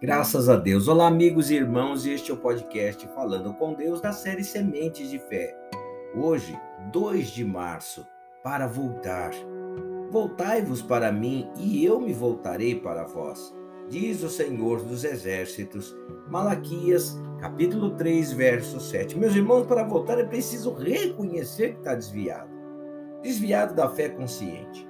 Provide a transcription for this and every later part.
Graças a Deus. Olá, amigos e irmãos, este é o podcast Falando com Deus da série Sementes de Fé. Hoje, 2 de março, para voltar. Voltai-vos para mim e eu me voltarei para vós, diz o Senhor dos Exércitos. Malaquias, capítulo 3, verso 7. Meus irmãos, para voltar é preciso reconhecer que está desviado. Desviado da fé consciente.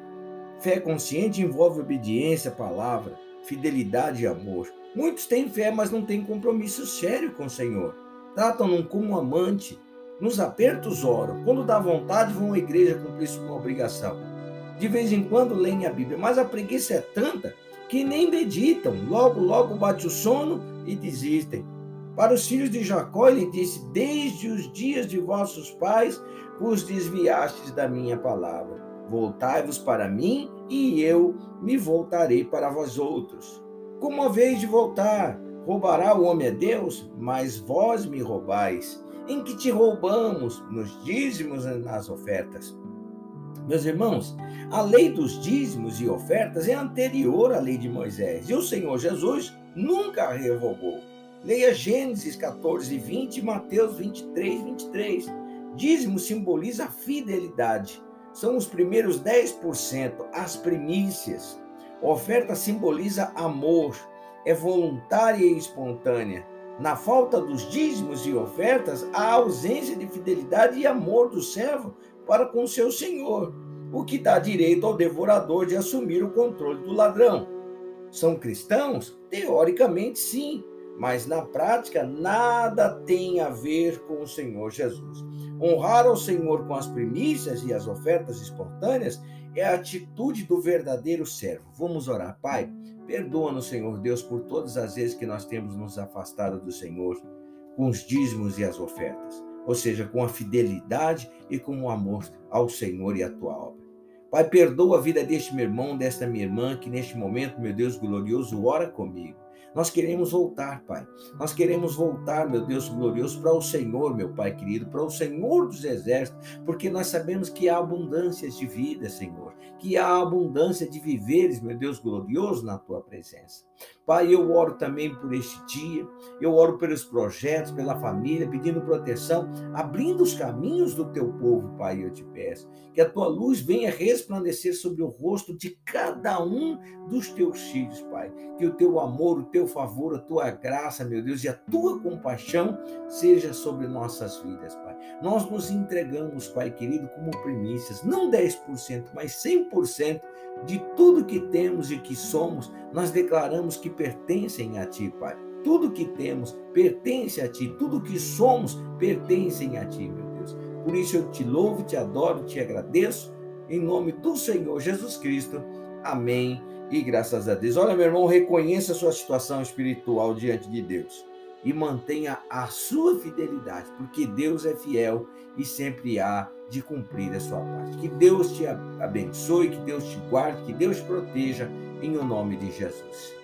Fé consciente envolve obediência à palavra, fidelidade e amor. Muitos têm fé, mas não têm compromisso sério com o Senhor. Tratam-no como amante. Nos apertos oram. Quando dá vontade, vão à igreja cumprir sua obrigação. De vez em quando leem a Bíblia, mas a preguiça é tanta que nem meditam. Logo, logo bate o sono e desistem. Para os filhos de Jacó, ele disse: Desde os dias de vossos pais vos desviastes da minha palavra. Voltai-vos para mim e eu me voltarei para vós outros. Como a vez de voltar, roubará o homem a Deus, mas vós me roubais. Em que te roubamos? Nos dízimos e nas ofertas. Meus irmãos, a lei dos dízimos e ofertas é anterior à lei de Moisés, e o Senhor Jesus nunca a revogou. Leia Gênesis 14, 20 e Mateus 23, 23. Dízimo simboliza a fidelidade. São os primeiros 10%, as primícias. Oferta simboliza amor, é voluntária e espontânea. Na falta dos dízimos e ofertas, há ausência de fidelidade e amor do servo para com seu senhor, o que dá direito ao devorador de assumir o controle do ladrão. São cristãos? Teoricamente, sim, mas na prática nada tem a ver com o Senhor Jesus. Honrar ao Senhor com as primícias e as ofertas espontâneas é a atitude do verdadeiro servo. Vamos orar, Pai. Perdoa-nos, Senhor Deus, por todas as vezes que nós temos nos afastado do Senhor com os dízimos e as ofertas, ou seja, com a fidelidade e com o amor ao Senhor e à tua obra. Pai, perdoa a vida deste meu irmão, desta minha irmã, que neste momento, meu Deus glorioso, ora comigo. Nós queremos voltar, Pai. Nós queremos voltar, meu Deus glorioso, para o Senhor, meu Pai querido, para o Senhor dos exércitos, porque nós sabemos que há abundâncias de vida, Senhor, que há abundância de viveres, meu Deus glorioso, na tua presença. Pai, eu oro também por este dia, eu oro pelos projetos, pela família, pedindo proteção, abrindo os caminhos do teu povo, Pai, eu te peço. Que a tua luz venha resplandecer sobre o rosto de cada um dos teus filhos, Pai. Que o teu amor, teu favor, a tua graça, meu Deus, e a tua compaixão seja sobre nossas vidas, Pai. Nós nos entregamos, Pai querido, como primícias, não 10%, mas 100% de tudo que temos e que somos, nós declaramos que pertencem a Ti, Pai. Tudo que temos pertence a Ti, tudo que somos pertencem a Ti, meu Deus. Por isso eu te louvo, te adoro, te agradeço, em nome do Senhor Jesus Cristo. Amém. E graças a Deus. Olha, meu irmão, reconheça a sua situação espiritual diante de Deus e mantenha a sua fidelidade, porque Deus é fiel e sempre há de cumprir a sua parte. Que Deus te abençoe, que Deus te guarde, que Deus te proteja, em o nome de Jesus.